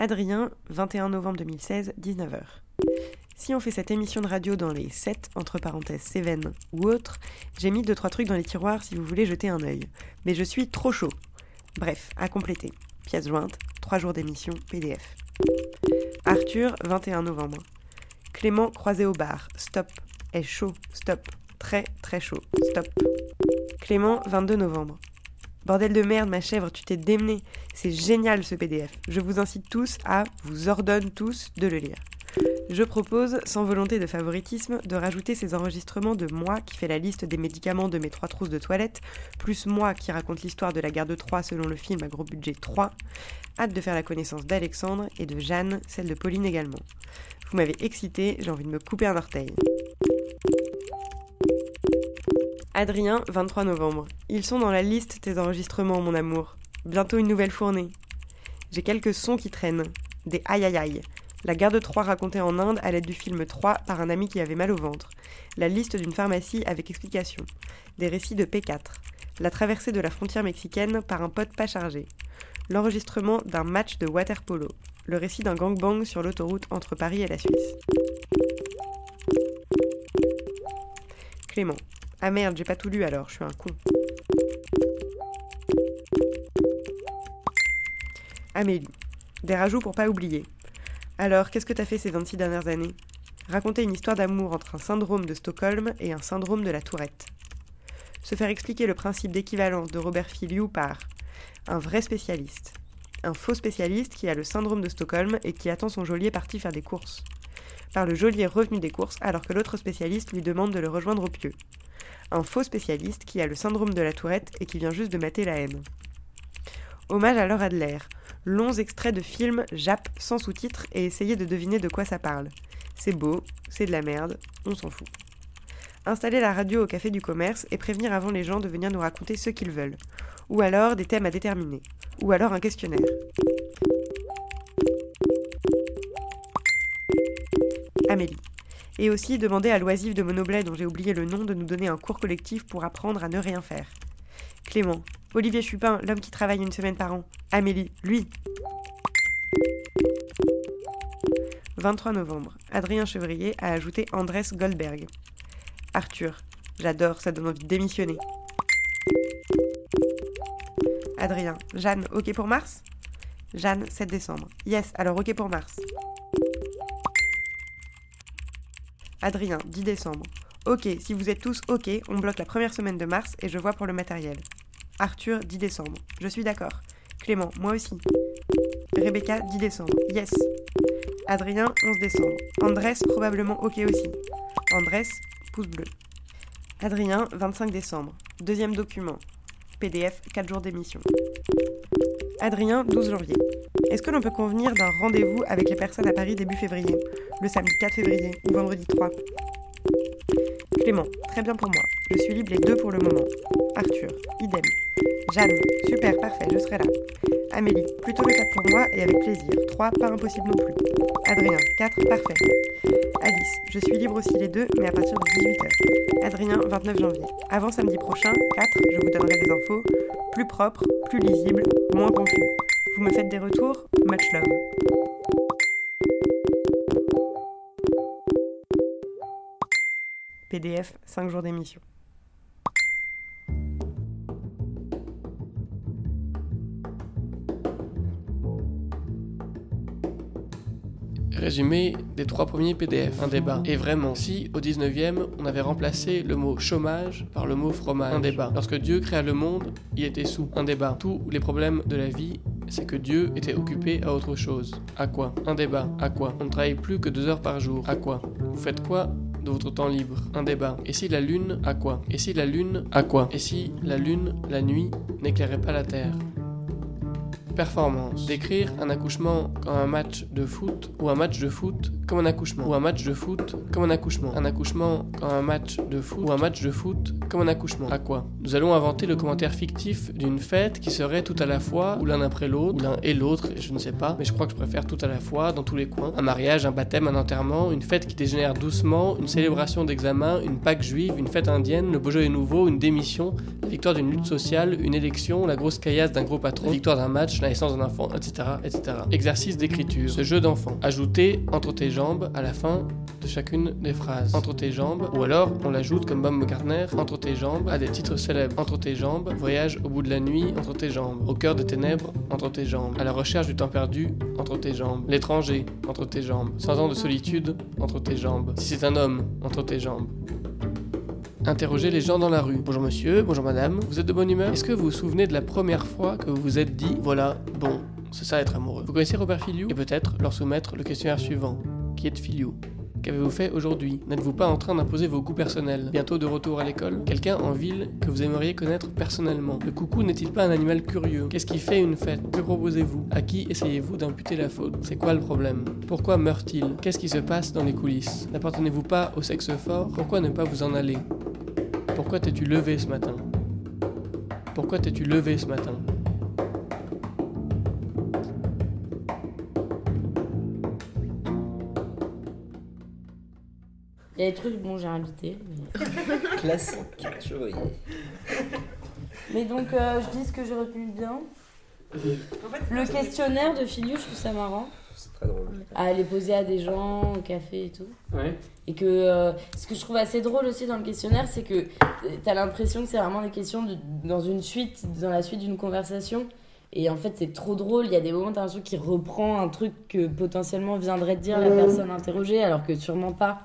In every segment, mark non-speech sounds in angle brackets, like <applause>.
Adrien, 21 novembre 2016, 19h. Si on fait cette émission de radio dans les 7, entre parenthèses Cévennes ou autres, j'ai mis 2-3 trucs dans les tiroirs si vous voulez jeter un œil. Mais je suis trop chaud. Bref, à compléter. Pièce jointe, 3 jours d'émission, PDF. Arthur, 21 novembre. Clément croisé au bar, stop. Est chaud, stop. Très très chaud, stop. Clément, 22 novembre. Bordel de merde, ma chèvre, tu t'es démené. C'est génial ce PDF. Je vous incite tous à, vous ordonne tous de le lire. Je propose, sans volonté de favoritisme, de rajouter ces enregistrements de moi qui fait la liste des médicaments de mes trois trousses de toilette, plus moi qui raconte l'histoire de la guerre de Troie selon le film à gros budget 3. Hâte de faire la connaissance d'Alexandre et de Jeanne, celle de Pauline également. Vous m'avez excité, j'ai envie de me couper un orteil. Adrien, 23 novembre. Ils sont dans la liste tes enregistrements, mon amour. Bientôt une nouvelle fournée. J'ai quelques sons qui traînent. Des aïe aïe aïe. La guerre de Troie racontée en Inde à l'aide du film 3 par un ami qui avait mal au ventre. La liste d'une pharmacie avec explication. Des récits de P4. La traversée de la frontière mexicaine par un pote pas chargé. L'enregistrement d'un match de water polo. Le récit d'un gangbang sur l'autoroute entre Paris et la Suisse. Clément. Ah merde, j'ai pas tout lu alors, je suis un con. Amélie. Des rajouts pour pas oublier. Alors, qu'est-ce que t'as fait ces 26 dernières années? Raconter une histoire d'amour entre un syndrome de Stockholm et un syndrome de la tourette. Se faire expliquer le principe d'équivalence de Robert Filiou par un vrai spécialiste. Un faux spécialiste qui a le syndrome de Stockholm et qui attend son geôlier parti faire des courses. Par le geôlier revenu des courses alors que l'autre spécialiste lui demande de le rejoindre au pieu un faux spécialiste qui a le syndrome de la tourette et qui vient juste de mater la haine. Hommage à Laura Adler, longs extraits de films Jap sans sous-titres et essayer de deviner de quoi ça parle. C'est beau, c'est de la merde, on s'en fout. Installer la radio au café du commerce et prévenir avant les gens de venir nous raconter ce qu'ils veulent. Ou alors des thèmes à déterminer. Ou alors un questionnaire. Amélie et aussi demander à l'oisive de Monoblet, dont j'ai oublié le nom, de nous donner un cours collectif pour apprendre à ne rien faire. Clément, Olivier Chupin, l'homme qui travaille une semaine par an. Amélie, lui. 23 novembre. Adrien Chevrier a ajouté Andrés Goldberg. Arthur, j'adore, ça donne envie de démissionner. Adrien, Jeanne, ok pour Mars? Jeanne, 7 décembre. Yes, alors ok pour Mars. Adrien, 10 décembre. Ok, si vous êtes tous ok, on bloque la première semaine de mars et je vois pour le matériel. Arthur, 10 décembre. Je suis d'accord. Clément, moi aussi. Rebecca, 10 décembre. Yes. Adrien, 11 décembre. Andrés, probablement ok aussi. Andrés, pouce bleu. Adrien, 25 décembre. Deuxième document. PDF, 4 jours d'émission. Adrien, 12 janvier. Est-ce que l'on peut convenir d'un rendez-vous avec les personnes à Paris début février? Le samedi 4 février ou vendredi 3 Clément, très bien pour moi. Je suis libre les deux pour le moment. Arthur, idem. Jeanne, super, parfait, je serai là. Amélie, plutôt le 4 pour moi et avec plaisir. 3, pas impossible non plus. Adrien, 4, parfait. Alice, je suis libre aussi les deux, mais à partir de 18h. Adrien, 29 janvier. Avant samedi prochain, 4, je vous donnerai des infos. Plus propre, plus lisible, moins confus. Vous me faites des retours? Much love. PDF, 5 jours d'émission. Résumé des trois premiers PDF, un débat. Et vraiment, si au 19e, on avait remplacé le mot chômage par le mot fromage, un débat. Lorsque Dieu créa le monde, il était sous, un débat. Tous les problèmes de la vie c'est que Dieu était occupé à autre chose. À quoi? Un débat. À quoi? On ne travaille plus que deux heures par jour. À quoi? Vous faites quoi de votre temps libre? Un débat. Et si la lune À quoi? Et si la lune À quoi? Et si la lune, la nuit, n'éclairait pas la terre? Performance. Décrire un accouchement comme un match de foot ou un match de foot comme un accouchement ou un match de foot comme un accouchement. Un accouchement comme un match de foot ou un match de foot comme un accouchement. À quoi? Nous allons inventer le commentaire fictif d'une fête qui serait tout à la fois ou l'un après l'autre ou l'un et l'autre, je ne sais pas, mais je crois que je préfère tout à la fois dans tous les coins. Un mariage, un baptême, un enterrement, une fête qui dégénère doucement, une célébration d'examen, une Pâque juive, une fête indienne, le Beaujolais nouveau, une démission, la victoire d'une lutte sociale, une élection, la grosse caillasse d'un gros patron, la victoire d'un match, la naissance d'un enfant, etc., etc. Exercice d'écriture. Ce jeu d'enfant. Ajouter entre tes jambes à la fin de chacune des phrases. Entre tes jambes, ou alors on l'ajoute comme Bob McCartney, entre tes jambes à des titres célèbres. Entre tes jambes, voyage au bout de la nuit, entre tes jambes. Au cœur des ténèbres, entre tes jambes. À la recherche du temps perdu, entre tes jambes. L'étranger, entre tes jambes. Cent ans de solitude, entre tes jambes. Si c'est un homme, entre tes jambes. Interrogez les gens dans la rue. Bonjour monsieur, bonjour madame, vous êtes de bonne humeur? Est-ce que vous vous souvenez de la première fois que vous vous êtes dit, voilà, bon, c'est ça être amoureux? Vous connaissez Robert Filiou? Et peut-être leur soumettre le questionnaire suivant. Qui est Filiou. Qu'avez-vous fait aujourd'hui? N'êtes-vous pas en train d'imposer vos goûts personnels? Bientôt de retour à l'école? Quelqu'un en ville que vous aimeriez connaître personnellement? Le coucou n'est-il pas un animal curieux? Qu'est-ce qui fait une fête? Que proposez-vous? À qui essayez-vous d'imputer la faute? C'est quoi le problème? Pourquoi meurt-il? Qu'est-ce qui se passe dans les coulisses? N'appartenez-vous pas au sexe fort? Pourquoi ne pas vous en aller? Pourquoi t'es-tu levé ce matin Pourquoi t'es-tu levé ce matin Il y a des trucs, bon, j'ai invité. Mais, <laughs> Classique, je voyais. mais donc, euh, je dis ce que j'ai retenu de bien. Le questionnaire de Filiou, je trouve ça marrant. C'est très drôle. À aller poser à des gens au café et tout. Ouais. Et que euh, ce que je trouve assez drôle aussi dans le questionnaire, c'est que t'as l'impression que c'est vraiment des questions de- dans une suite, dans la suite d'une conversation. Et en fait, c'est trop drôle. Il y a des moments, t'as l'impression qu'il reprend un truc que potentiellement viendrait de dire la personne interrogée, alors que sûrement pas.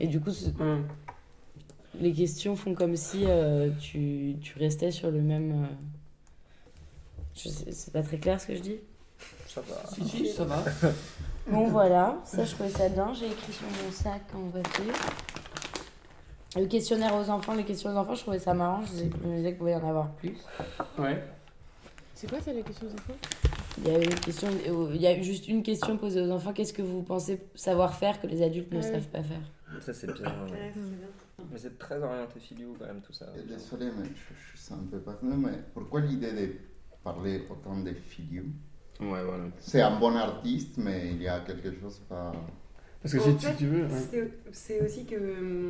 Et du coup, les questions font comme si euh, tu, tu restais sur le même. euh, je sais- C'est pas très clair ce que je dis. Ça va. Si, si, ça va. <laughs> Bon voilà, ça je trouvais ça bien. J'ai écrit sur mon sac en papier. Le questionnaire aux enfants, les questions aux enfants, je trouvais ça marrant. Je me disais qu'il pouvait y en avoir plus. Ouais. C'est quoi ça, les questions aux enfants? Il y a une question, il y a juste une question posée aux enfants. Qu'est-ce que vous pensez savoir faire que les adultes ne Ah savent pas faire? Ça, c'est bien. ouais. Mais c'est très orienté filou quand même, tout ça. Désolé, mais je, je suis un peu perdu, mais pourquoi l'idée de parler autant de Filiu Ouais, voilà. C'est un bon artiste, mais il y a quelque chose pas... Parce que En si, fait, tu veux. ouais. C'est- aussi que.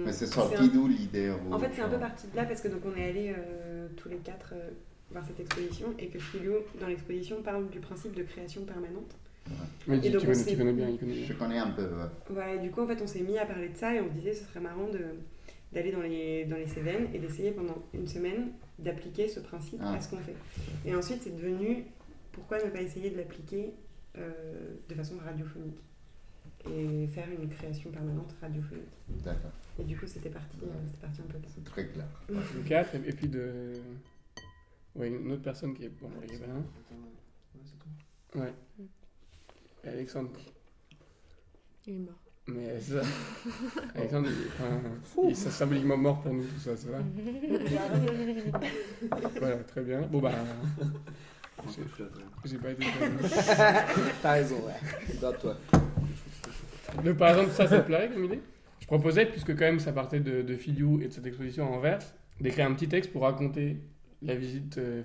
Mais c'est sorti d'où l'idée En fait, c'est un peu parti de là parce que donc on est allés euh, tous les quatre euh, voir cette exposition et que Filio, dans l'exposition, parle du principe de création permanente. Mais Et tu, donc, tu on connais, s'est- tu connais bien, il connaît Je connais un peu, ouais. Ouais, et du coup, en fait, on s'est mis à parler de ça et on se disait ce serait marrant de d'aller dans les, dans les Cévennes et d'essayer pendant une semaine d'appliquer ce principe Ah. à ce qu'on fait. Et ensuite, c'est devenu pourquoi ne pas essayer de l'appliquer euh, de façon radiophonique et faire une création permanente radiophonique. D'accord, Et du coup, c'était parti, euh, c'était parti un peu là. c'est très clair. Le 4, et, puis de. Ouais, une autre personne qui est. Bon, il est pas là. Ouais. Et Alexandre. Il est mort. Mais <laughs> ça. Alexandre, il, enfin, il est symboliquement mort pour nous, tout ça, c'est vrai. <laughs> Voilà, très bien. Bon, bah. J'ai- pas été. <laughs> T'as raison, ouais. Dans toi. Le, par exemple, ça, ça te plairait comme idée Je proposais, puisque quand même ça partait de, de Filiou et de cette exposition à Anvers, d'écrire un petit texte pour raconter la visite euh,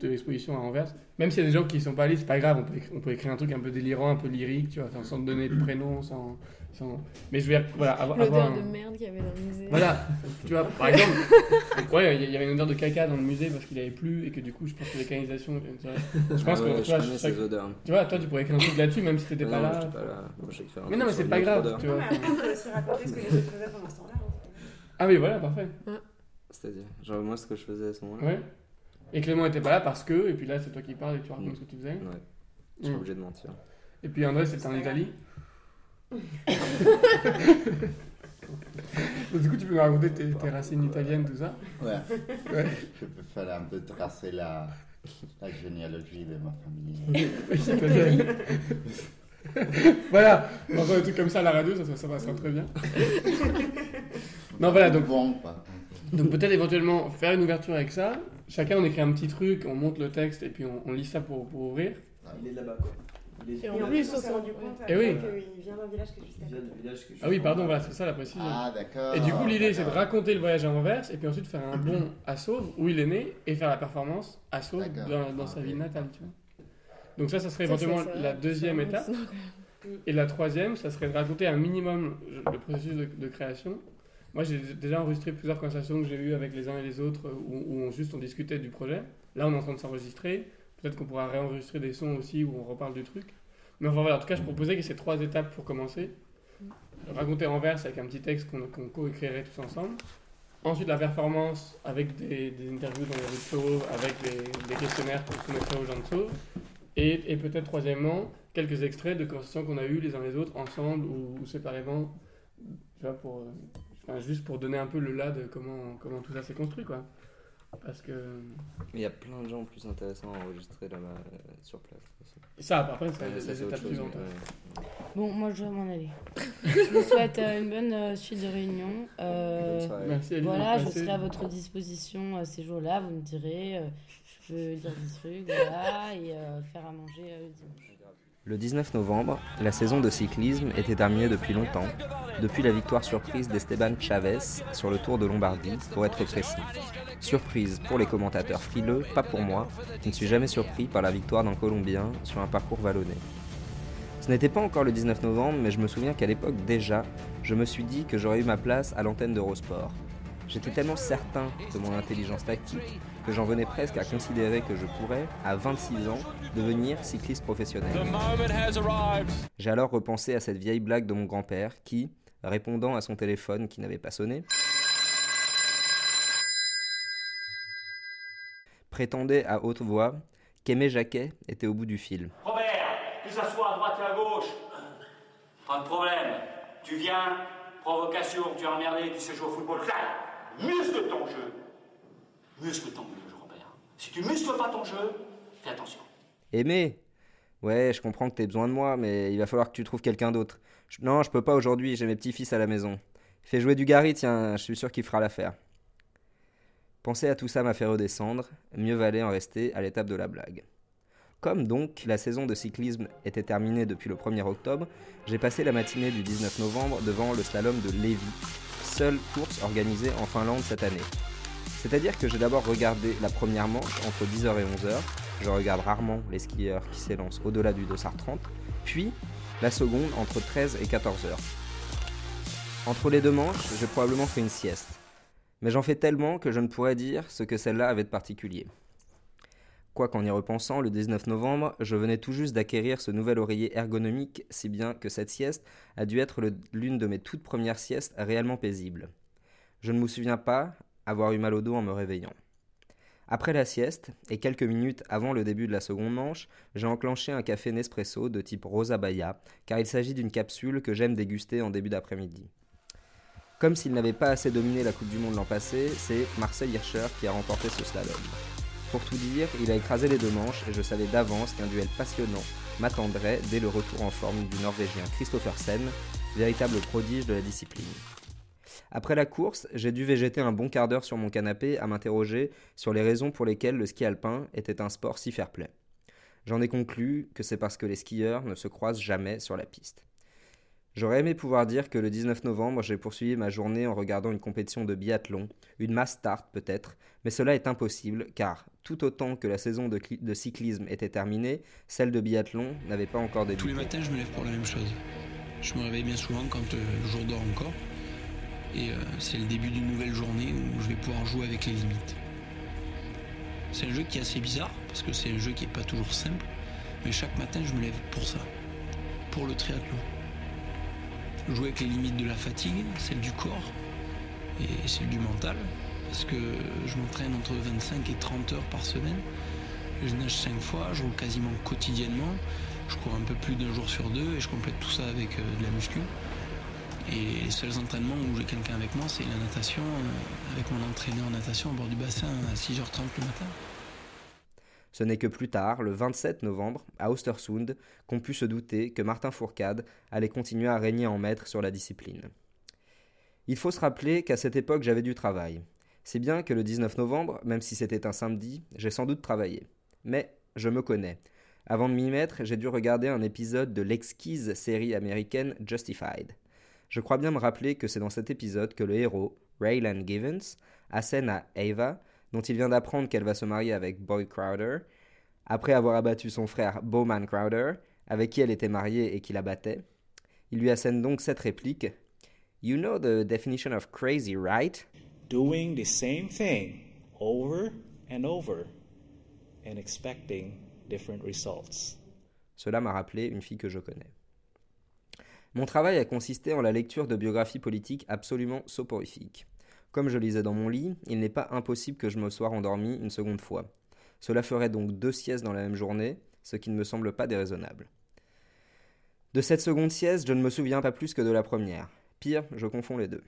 de l'exposition à Anvers. Même s'il y a des gens qui ne sont pas allés, c'est pas grave, on peut, écrire, on peut écrire un truc un peu délirant, un peu lyrique, tu vois, sans donner de prénom, sans, sans... Mais je vais voilà, avoir, avoir L'odeur un- de merde qu'il y avait dans le musée. Voilà, tu vois, par exemple, <laughs> ouais, il y avait une odeur de caca dans le musée parce qu'il avait plu et que du coup, je pense que les canalisations. tu vois, Je pense Ah que, tu je je- ces odeurs. tu vois, toi, tu pourrais écrire un truc là-dessus, même si t'étais pas non, là. pas là. Moi, Mais non, mais c'est pas grave, tu Non, vois. mais après, on peut aussi raconter ce que les autres faisaient pendant ce temps-là. hein. Ah oui, voilà, parfait. C'est-à-dire, genre moi, ce que je faisais à ce moment-là. Ouais. Et Clément était pas là parce que, et puis là c'est toi qui parles et tu racontes ce que tu faisais. Ouais, je suis Mm. obligé de mentir. Et puis André c'était en Italie. <laughs> Donc, du coup tu peux nous raconter tes, tes racines italiennes, tout ça. Ouais. Ouais. <laughs> Je peux faire un peu tracer la, la généalogie de ma famille. <laughs> Italienne. voilà, on entend des trucs comme ça à la radio, ça, ça, ça passera très bien. Non voilà, donc, Bon, donc peut-être éventuellement faire une ouverture avec ça. Chacun on écrit un petit truc, on monte le texte et puis on, on lit ça pour, pour ouvrir. Il est là-bas, quoi. Il est Et en plus, on s'est rendu compte Eh après oui. qu'il vient d'un village que je Ah oui, pardon, voilà, c'est ça la précision. Ah, d'accord. Et du coup, l'idée, c'est de raconter le voyage à Anvers et puis ensuite faire un bond à Sauve, où il est né, et faire la performance à Sauve dans, dans sa Ok. ville natale. Tu vois. Donc ça, ça serait éventuellement la deuxième étape. Et la troisième, ça serait de raconter un minimum le processus de, de création. Moi, j'ai déjà enregistré plusieurs conversations que j'ai eues avec les uns et les autres, où, où on, juste on discutait du projet. Là, on est en train de s'enregistrer. Peut-être qu'on pourra réenregistrer des sons aussi où on reparle du truc. Mais enfin voilà, en tout cas, je proposais que ces trois étapes pour commencer. Raconter en verse avec un petit texte qu'on qu'on co-écrirait tous ensemble. Ensuite, la performance avec des, interviews dans les rues de avec des, questionnaires qu'on soumettrait aux gens de Sauve. Et, et peut-être, troisièmement, quelques extraits de conversations qu'on a eues les uns les autres, ensemble ou, ou séparément, tu vois, pour, euh, enfin, juste pour donner un peu le là de comment, comment tout ça s'est construit, quoi. Parce que Mais il y a plein de gens plus intéressants à enregistrer là-bas euh, sur place. aussi. ça, après, c'est Ouais, les, étapes suivantes. ouais. Bon, moi je dois m'en aller. <laughs> je vous souhaite euh, une bonne euh, suite de réunion. Euh. Merci, voilà, je passer. serai à votre disposition euh, ces jours-là. Vous me direz, euh, je peux dire des trucs, voilà, et euh, faire à manger euh, le dimanche. Le 19 novembre, la saison de cyclisme était terminée depuis longtemps, depuis la victoire surprise d'Esteban Chavez sur le Tour de Lombardie, pour être précis. Surprise pour les commentateurs frileux, pas pour moi, qui ne suis jamais surpris par la victoire d'un Colombien sur un parcours vallonné. Ce n'était pas encore le 19 novembre, mais je me souviens qu'à l'époque déjà, je me suis dit que j'aurais eu ma place à l'antenne d'Eurosport. J'étais tellement certain de mon intelligence tactique que j'en venais presque à considérer que je pourrais, à 26 ans, devenir cycliste professionnel. J'ai alors repensé à cette vieille blague de mon grand-père qui, répondant à son téléphone qui n'avait pas sonné, prétendait à haute voix qu'Aimé Jacquet était au bout du fil. Robert, tu s'assois à droite et à gauche. Pas de problème. Tu viens, provocation, tu es emmerdé, tu sais jouer au football. Muscle ton jeu. Muscle ton jeu, Robert. Si tu muscles pas ton jeu, fais attention. Aimé? Ouais, je comprends que t'aies besoin de moi, mais il va falloir que tu trouves quelqu'un d'autre. Non, je peux pas aujourd'hui, j'ai mes petits-fils à la maison. Fais jouer du Gary, tiens, je suis sûr qu'il fera l'affaire. Penser à tout ça m'a fait redescendre, mieux valait en rester à l'étape de la blague. Comme donc la saison de cyclisme était terminée depuis le 1er octobre, j'ai passé la matinée du 19 novembre devant le slalom de Lévis, seule course organisée en Finlande cette année. C'est-à-dire que j'ai d'abord regardé la première manche entre 10h et 11h, je regarde rarement les skieurs qui s'élancent au-delà du dossard 30, puis la seconde entre 13 et 14h. Entre les deux manches, j'ai probablement fait une sieste. Mais j'en fais tellement que je ne pourrais dire ce que celle-là avait de particulier. Quoi qu'en y repensant, le 19 novembre, je venais tout juste d'acquérir ce nouvel oreiller ergonomique, si bien que cette sieste a dû être l'une de mes toutes premières siestes réellement paisibles. Je ne me souviens pas avoir eu mal au dos en me réveillant. Après la sieste, et quelques minutes avant le début de la seconde manche, j'ai enclenché un café Nespresso de type Rosa Baya, car il s'agit d'une capsule que j'aime déguster en début d'après-midi. Comme s'il n'avait pas assez dominé la Coupe du Monde l'an passé, c'est Marcel Hirscher qui a remporté ce slalom. Pour tout dire, il a écrasé les deux manches et je savais d'avance qu'un duel passionnant m'attendrait dès le retour en forme du Norvégien Christophersen, véritable prodige de la discipline. Après la course, j'ai dû végéter un bon quart d'heure sur mon canapé à m'interroger sur les raisons pour lesquelles le ski alpin était un sport si fair-play. J'en ai conclu que c'est parce que les skieurs ne se croisent jamais sur la piste. J'aurais aimé pouvoir dire que le 19 novembre, j'ai poursuivi ma journée en regardant une compétition de biathlon, une mass start peut-être, mais cela est impossible car, tout autant que la saison de, cli- de cyclisme était terminée, celle de biathlon n'avait pas encore débuté. Tous les matins, je me lève pour la même chose. Je me réveille bien souvent quand euh, le jour dort encore. Et euh, c'est le début d'une nouvelle journée où je vais pouvoir jouer avec les limites. C'est un jeu qui est assez bizarre, parce que c'est un jeu qui n'est pas toujours simple. Mais chaque matin, je me lève pour ça. Pour le triathlon. Jouer avec les limites de la fatigue, celle du corps et celle du mental. Parce que je m'entraîne entre 25 et 30 heures par semaine. Je nage 5 fois, je roule quasiment quotidiennement. Je cours un peu plus d'un jour sur deux et je complète tout ça avec euh, de la muscu. Et les seuls entraînements où j'ai quelqu'un avec moi, c'est la natation, euh, avec mon entraîneur en natation au bord du bassin à 6h30 le matin. Ce n'est que plus tard, le 27 novembre, à Ostersund, qu'on put se douter que Martin Fourcade allait continuer à régner en maître sur la discipline. Il faut se rappeler qu'à cette époque j'avais du travail. C'est bien que le 19 novembre, même si c'était un samedi, j'ai sans doute travaillé. Mais je me connais. Avant de m'y mettre, j'ai dû regarder un épisode de l'exquise série américaine Justified. Je crois bien me rappeler que c'est dans cet épisode que le héros, Raylan Givens, assène à Ava, dont il vient d'apprendre qu'elle va se marier avec Boyd Crowder, après avoir abattu son frère Bowman Crowder, avec qui elle était mariée et qui la battait. Il lui assène donc cette réplique You know the definition of crazy, right? Doing the same thing over and over and expecting different results. Cela m'a rappelé une fille que je connais. Mon travail a consisté en la lecture de biographies politiques absolument soporifiques. Comme je lisais dans mon lit, il n'est pas impossible que je me sois endormi une seconde fois. Cela ferait donc deux siestes dans la même journée, ce qui ne me semble pas déraisonnable. De cette seconde sieste, je ne me souviens pas plus que de la première. Pire, je confonds les deux.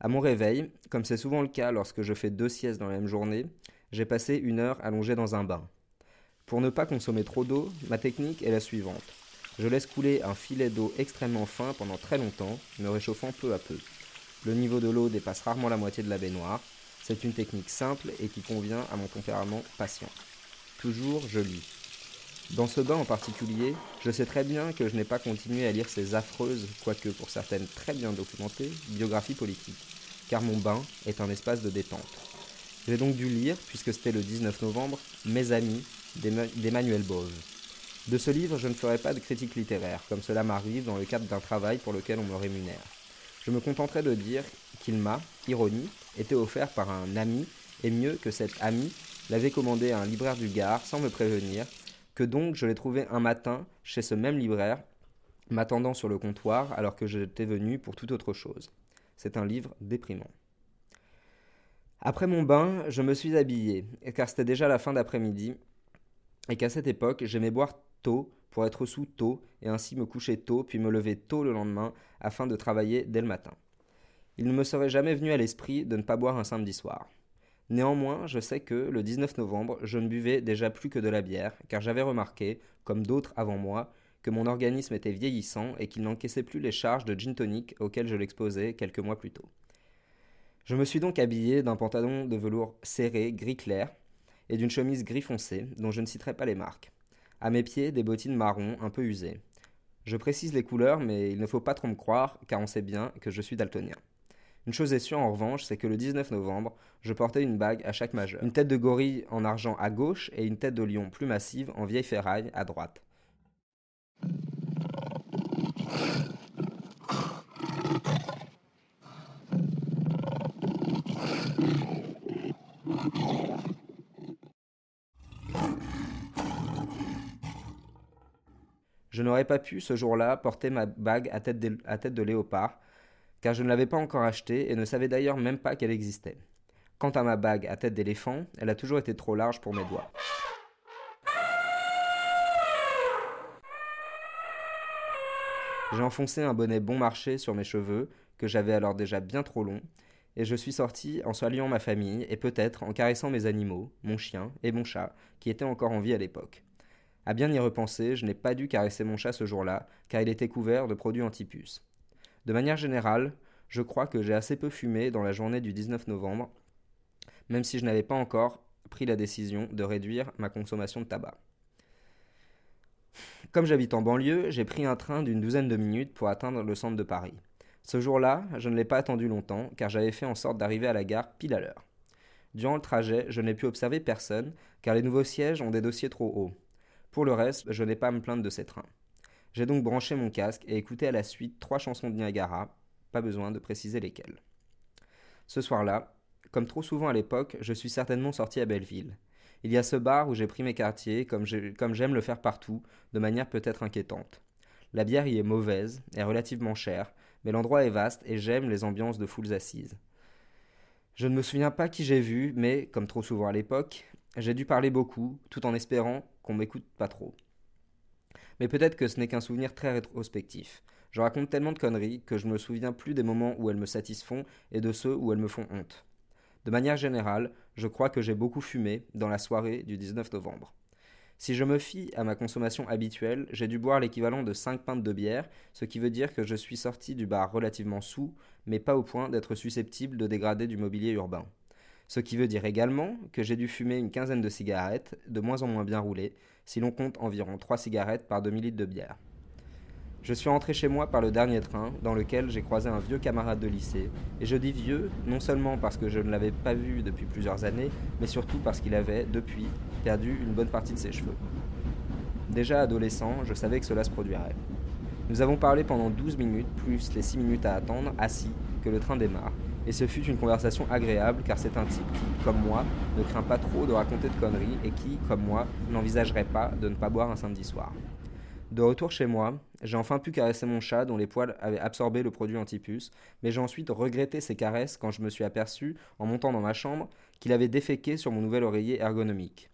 À mon réveil, comme c'est souvent le cas lorsque je fais deux siestes dans la même journée, j'ai passé une heure allongé dans un bain. Pour ne pas consommer trop d'eau, ma technique est la suivante. Je laisse couler un filet d'eau extrêmement fin pendant très longtemps, me réchauffant peu à peu. Le niveau de l'eau dépasse rarement la moitié de la baignoire. C'est une technique simple et qui convient à mon tempérament patient. Toujours je lis. Dans ce bain en particulier, je sais très bien que je n'ai pas continué à lire ces affreuses, quoique pour certaines très bien documentées, biographies politiques, car mon bain est un espace de détente. J'ai donc dû lire, puisque c'était le 19 novembre, Mes amis d'Emmanuel Bove. De ce livre, je ne ferai pas de critique littéraire, comme cela m'arrive dans le cadre d'un travail pour lequel on me rémunère. Je me contenterai de dire qu'il m'a, ironie, été offert par un ami, et mieux que cet ami l'avait commandé à un libraire du Gard sans me prévenir, que donc je l'ai trouvé un matin chez ce même libraire, m'attendant sur le comptoir alors que j'étais venu pour toute autre chose. C'est un livre déprimant. Après mon bain, je me suis habillé, car c'était déjà la fin d'après-midi, et qu'à cette époque, j'aimais boire tôt pour être sous tôt, et ainsi me coucher tôt, puis me lever tôt le lendemain, afin de travailler dès le matin. Il ne me serait jamais venu à l'esprit de ne pas boire un samedi soir. Néanmoins, je sais que, le 19 novembre, je ne buvais déjà plus que de la bière, car j'avais remarqué, comme d'autres avant moi, que mon organisme était vieillissant et qu'il n'encaissait plus les charges de gin tonic auxquelles je l'exposais quelques mois plus tôt. Je me suis donc habillé d'un pantalon de velours serré, gris clair, et d'une chemise gris foncé, dont je ne citerai pas les marques. À mes pieds, des bottines marron, un peu usées. Je précise les couleurs, mais il ne faut pas trop me croire, car on sait bien que je suis daltonien. Une chose est sûre en revanche, c'est que le 19 novembre, je portais une bague à chaque majeur. Une tête de gorille en argent à gauche et une tête de lion plus massive en vieille ferraille à droite. Je n'aurais pas pu, ce jour-là, porter ma bague à tête, de, léopard, car je ne l'avais pas encore achetée et ne savais d'ailleurs même pas qu'elle existait. Quant à ma bague à tête d'éléphant, elle a toujours été trop large pour mes doigts. J'ai enfoncé un bonnet bon marché sur mes cheveux, que j'avais alors déjà bien trop longs, et je suis sorti en saluant ma famille et peut-être en caressant mes animaux, mon chien et mon chat, qui étaient encore en vie à l'époque. À bien y repenser, je n'ai pas dû caresser mon chat ce jour-là, car il était couvert de produits antipuces. De manière générale, je crois que j'ai assez peu fumé dans la journée du 19 novembre, même si je n'avais pas encore pris la décision de réduire ma consommation de tabac. Comme j'habite en banlieue, j'ai pris un train d'une douzaine de minutes pour atteindre le centre de Paris. Ce jour-là, je ne l'ai pas attendu longtemps, car j'avais fait en sorte d'arriver à la gare pile à l'heure. Durant le trajet, je n'ai pu observer personne, car les nouveaux sièges ont des dossiers trop hauts. Pour le reste, je n'ai pas à me plaindre de ces trains. J'ai donc branché mon casque et écouté à la suite trois chansons de Niagara, pas besoin de préciser lesquelles. Ce soir-là, comme trop souvent à l'époque, je suis certainement sorti à Belleville. Il y a ce bar où j'ai pris mes quartiers, comme j'aime le faire partout, de manière peut-être inquiétante. La bière y est mauvaise, est relativement chère, mais l'endroit est vaste et j'aime les ambiances de foules assises. Je ne me souviens pas qui j'ai vu, mais, comme trop souvent à l'époque, j'ai dû parler beaucoup, tout en espérant qu'on m'écoute pas trop. Mais peut-être que ce n'est qu'un souvenir très rétrospectif. Je raconte tellement de conneries que je me souviens plus des moments où elles me satisfont et de ceux où elles me font honte. De manière générale, je crois que j'ai beaucoup fumé dans la soirée du 19 novembre. Si je me fie à ma consommation habituelle, j'ai dû boire l'équivalent de 5 pintes de bière, ce qui veut dire que je suis sorti du bar relativement sous, mais pas au point d'être susceptible de dégrader du mobilier urbain. Ce qui veut dire également que j'ai dû fumer une quinzaine de cigarettes, de moins en moins bien roulées, si l'on compte environ 3 cigarettes par demi-litre de bière. Je suis rentré chez moi par le dernier train, dans lequel j'ai croisé un vieux camarade de lycée, et je dis vieux, non seulement parce que je ne l'avais pas vu depuis plusieurs années, mais surtout parce qu'il avait, depuis, perdu une bonne partie de ses cheveux. Déjà adolescent, je savais que cela se produirait. Nous avons parlé pendant 12 minutes, plus les 6 minutes à attendre, assis, que le train démarre. Et ce fut une conversation agréable car c'est un type qui, comme moi, ne craint pas trop de raconter de conneries et qui, comme moi, n'envisagerait pas de ne pas boire un samedi soir. De retour chez moi, j'ai enfin pu caresser mon chat dont les poils avaient absorbé le produit antipuce, mais j'ai ensuite regretté ces caresses quand je me suis aperçu, en montant dans ma chambre, qu'il avait déféqué sur mon nouvel oreiller ergonomique.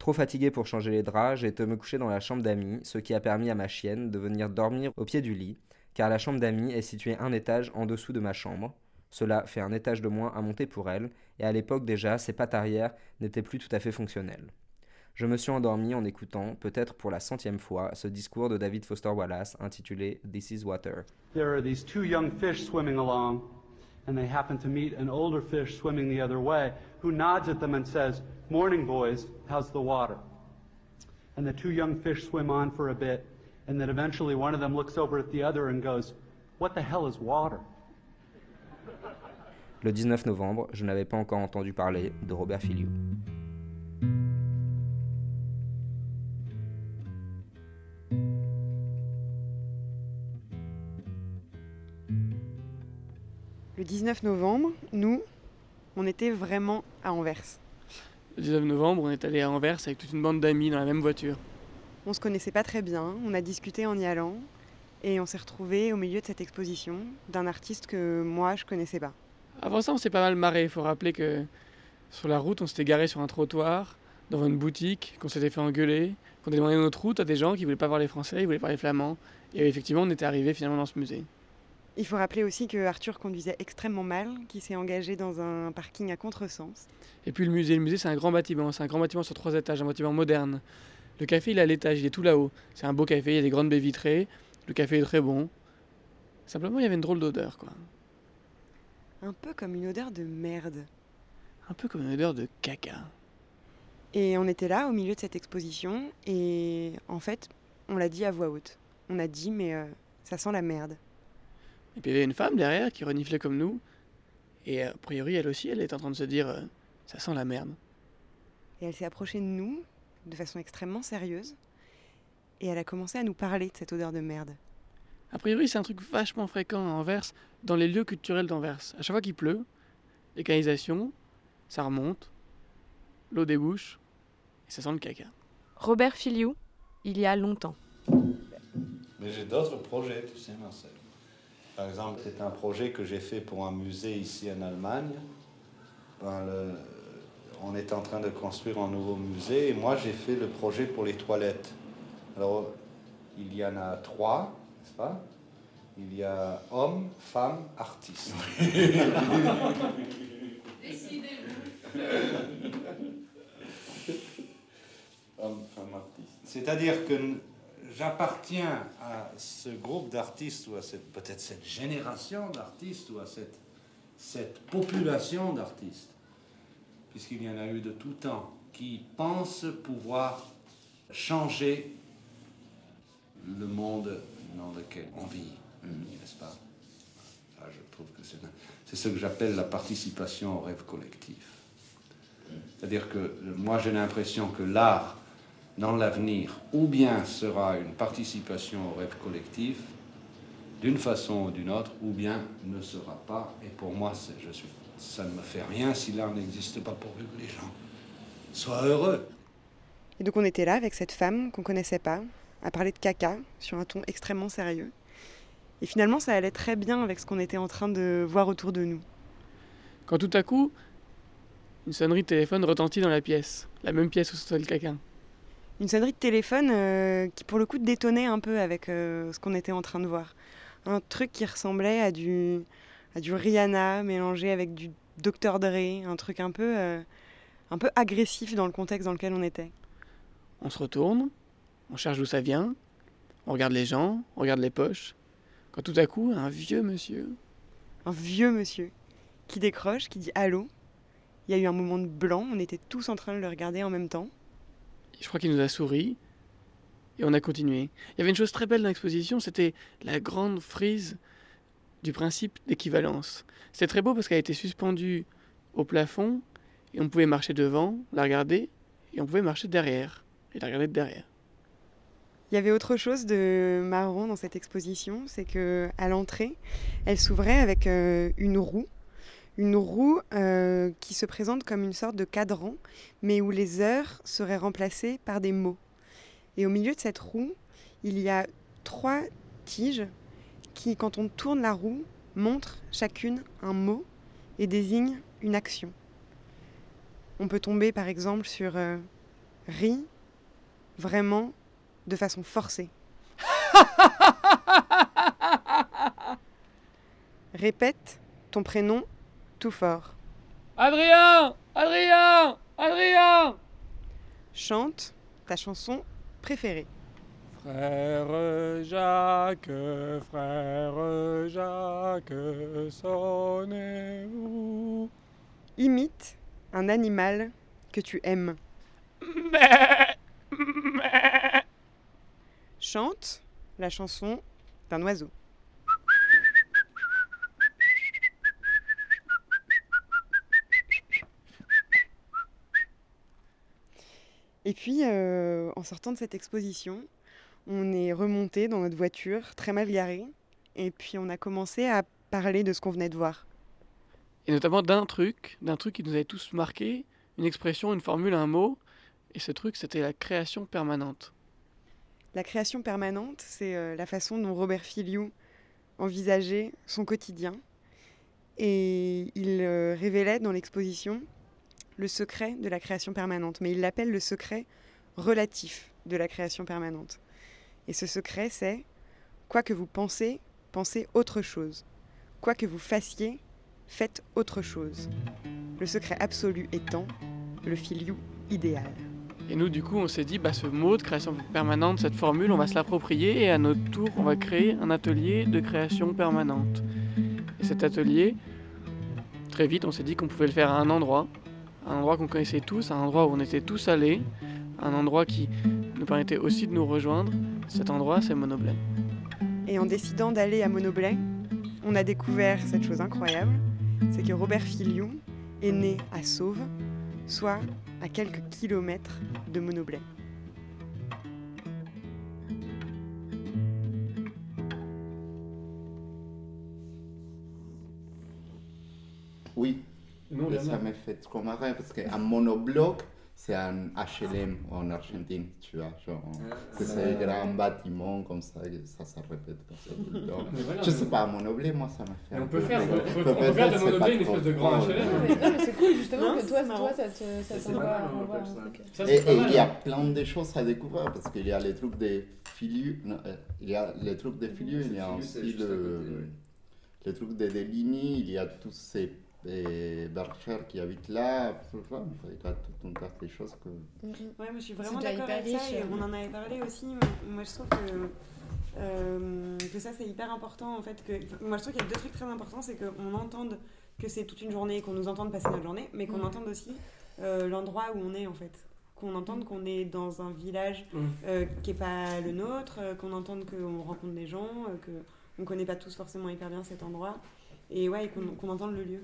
Trop fatigué pour changer les draps, j'ai été me coucher dans la chambre d'amis, ce qui a permis à ma chienne de venir dormir au pied du lit, car la chambre d'amis est située un étage en dessous de ma chambre. Cela fait un étage de moins à monter pour elle, et à l'époque déjà, ses pattes arrière n'étaient plus tout à fait fonctionnelles. Je me suis endormi en écoutant, peut-être pour la centième fois, ce discours de David Foster Wallace intitulé This is Water. There are these two young fish swimming along, and they happen to meet an older fish swimming the other way, who nods at them and says, Morning, boys, how's the water? And the two young fish swim on for a bit, and then eventually one of them looks over at the other and goes, What the hell is water? Le 19 novembre, je n'avais pas encore entendu parler de Robert Filiou. Le 19 novembre, nous, on était vraiment à Anvers. Le 19 novembre, on est allé à Anvers avec toute une bande d'amis dans la même voiture. On se connaissait pas très bien, on a discuté en y allant, et on s'est retrouvés au milieu de cette exposition d'un artiste que moi je connaissais pas. Avant ça, on s'est pas mal marré. Il faut rappeler que sur la route, on s'était garé sur un trottoir, devant une boutique, qu'on s'était fait engueuler, qu'on a demandé notre route à des gens qui voulaient pas parler français, ils voulaient parler flamand. Et effectivement, on était arrivé finalement dans ce musée. Il faut rappeler aussi que Arthur conduisait extrêmement mal, qu'il s'est engagé dans un parking à contresens. Et puis le musée, le musée c'est un grand bâtiment, c'est un grand bâtiment sur trois étages, un bâtiment moderne. Le café il est à l'étage, il est tout là-haut. C'est un beau café, il y a des grandes baies vitrées, le café est très bon. Simplement il y avait une drôle d'odeur quoi. Un peu comme une odeur de merde. Un peu comme une odeur de caca. Et on était là au milieu de cette exposition et en fait on l'a dit à voix haute. On a dit mais euh, ça sent la merde. Et puis il y avait une femme derrière qui reniflait comme nous. Et a priori, elle aussi, elle est en train de se dire euh, ça sent la merde. Et elle s'est approchée de nous de façon extrêmement sérieuse. Et elle a commencé à nous parler de cette odeur de merde. A priori, c'est un truc vachement fréquent à Anvers, dans les lieux culturels d'Anvers. À chaque fois qu'il pleut, les canalisations, ça remonte, l'eau débouche, et ça sent le caca. Robert Filiou, il y a longtemps. Mais j'ai d'autres projets, tu sais, Marcel. Par exemple, c'est un projet que j'ai fait pour un musée ici en Allemagne. Ben, le- on est en train de construire un nouveau musée et moi j'ai fait le projet pour les toilettes. Alors, il y en a trois, pas Il y a homme, femme, artiste. <laughs> Artiste. C'est-à-dire que j'appartiens à ce groupe d'artistes ou à cette peut-être cette génération d'artistes ou à cette, cette population d'artistes, puisqu'il y en a eu de tout temps, qui pensent pouvoir changer le monde dans lequel on vit, n'est-ce pas? Ça, je trouve que c'est, c'est ce que j'appelle la participation au rêve collectif. C'est-à-dire que euh, moi j'ai l'impression que l'art dans l'avenir ou bien sera une participation au rêve collectif d'une façon ou d'une autre, ou bien ne sera pas. Et pour moi, c'est- je suis, ça ne me fait rien si l'art n'existe pas pourvu que les gens soient heureux. Et donc on était là avec cette femme qu'on connaissait pas, à parler de caca sur un ton extrêmement sérieux. Et finalement, ça allait très bien avec ce qu'on était en train de voir autour de nous. Quand tout à coup, une sonnerie de téléphone retentit dans la pièce, la même pièce où sortait le caca. Une sonnerie de téléphone euh, qui, pour le coup, détonnait un peu avec euh, ce qu'on était en train de voir. Un truc qui ressemblait à du, à du Rihanna mélangé avec du Dr. Dre, un truc un peu, euh, un peu agressif dans le contexte dans lequel on était. On se retourne, on cherche d'où ça vient, on regarde les gens, on regarde les poches. Quand tout à coup, un vieux monsieur, Un vieux monsieur qui décroche, qui dit allô? Il y a eu un moment de blanc, on était tous en train de le regarder en même temps. je crois qu'il nous a souri, et on a continué. Il y avait une chose très belle dans l'exposition, c'était la grande frise du principe d'équivalence. C'était très beau parce qu'elle était suspendue au plafond, et on pouvait marcher devant, la regarder, et on pouvait marcher derrière, et la regarder de derrière. Il y avait autre chose de marrant dans cette exposition, c'est que à l'entrée, elle s'ouvrait avec euh, une roue, une roue euh, qui se présente comme une sorte de cadran, mais où les heures seraient remplacées par des mots. Et au milieu de cette roue, il y a trois tiges qui, quand on tourne la roue, montrent chacune un mot et désignent une action. On peut tomber par exemple sur euh, ri, vraiment, de façon forcée. <laughs> Répète ton prénom tout fort. Adrien Adrien Adrien Chante ta chanson préférée. Frère Jacques, frère Jacques, sonnez-vous. Imite un animal que tu aimes. Chante la chanson d'un oiseau. Et puis, euh, en sortant de cette exposition, on est remonté dans notre voiture, très mal garée, et puis on a commencé à parler de ce qu'on venait de voir. Et notamment d'un truc, d'un truc qui nous avait tous marqué, une expression, une formule, un mot. Et ce truc, c'était la création permanente. La création permanente, c'est euh, la façon dont Robert Filiou envisageait son quotidien. Et il euh, révélait dans l'exposition le secret de la création permanente, mais il l'appelle le secret relatif de la création permanente. Et ce secret, c'est quoi que vous pensez, pensez autre chose. Quoi que vous fassiez, faites autre chose. Le secret absolu étant le filiou idéal. Et nous, du coup, on s'est dit, bah, ce mot de création permanente, cette formule, on va se l'approprier et à notre tour, on va créer un atelier de création permanente. Et cet atelier, très vite, on s'est dit qu'on pouvait le faire à un endroit, un endroit qu'on connaissait tous, un endroit où on était tous allés, un endroit qui nous permettait aussi de nous rejoindre. Cet endroit, c'est Monoblet. Et en décidant d'aller à Monoblet, on a découvert cette chose incroyable, c'est que Robert Filiou est né à Sauve, soit à quelques kilomètres de Monoblet. Oui, Non, ça m'a fait trop marrer parce qu'un monobloc, c'est un HLM en Argentine, tu vois. Genre, c'est ces grands bâtiments comme ça, et ça, ça répète comme ça tout le temps. Mais voilà, Je mais- sais pas, monobloc, moi, ça m'a fait Mais un on peut peu faire- on peut- on peut faire de pas une espèce de grand. HLM. Non, mais, mais c'est cool justement Non, que toi, toi ça te ça t'envoie. Ça, Et il y a hein. plein de choses à découvrir parce qu'il y a les trucs des filius. euh, il y a les trucs des filius, il y a aussi le, côté. les trucs de Deligny, il y a tous ces euh, bergers qui habitent là. tout ça. Il y a tout un tas de choses que. Ouais, moi je suis vraiment déjà d'accord avec ça et euh. on en avait parlé aussi. mais Moi je trouve que, euh, que ça c'est hyper important en fait. Que, moi je trouve qu'il y a deux trucs très importants c'est qu'on entende que c'est toute une journée, qu'on nous entende passer notre journée, mais qu'on Mm. entende aussi euh, l'endroit où on est en fait. Qu'on entende qu'on est dans un village Mm. euh, qui n'est pas le nôtre, euh, qu'on entende qu'on rencontre des gens, euh, qu'on ne connaît pas tous forcément hyper bien cet endroit. Et ouais, et qu'on qu'on entende le lieu.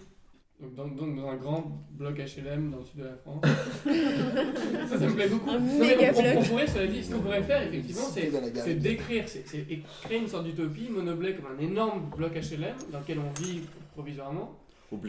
Donc dans, donc dans un grand bloc HLM dans le sud de la France. <laughs> ça, ça me plaît beaucoup. Un Non, mais on, on- on pourrait, cela dit, ce qu'on pourrait faire, effectivement, c'est décrire, c'est créer une sorte d'utopie, Monoblet comme un énorme bloc HLM dans lequel on vit provisoirement.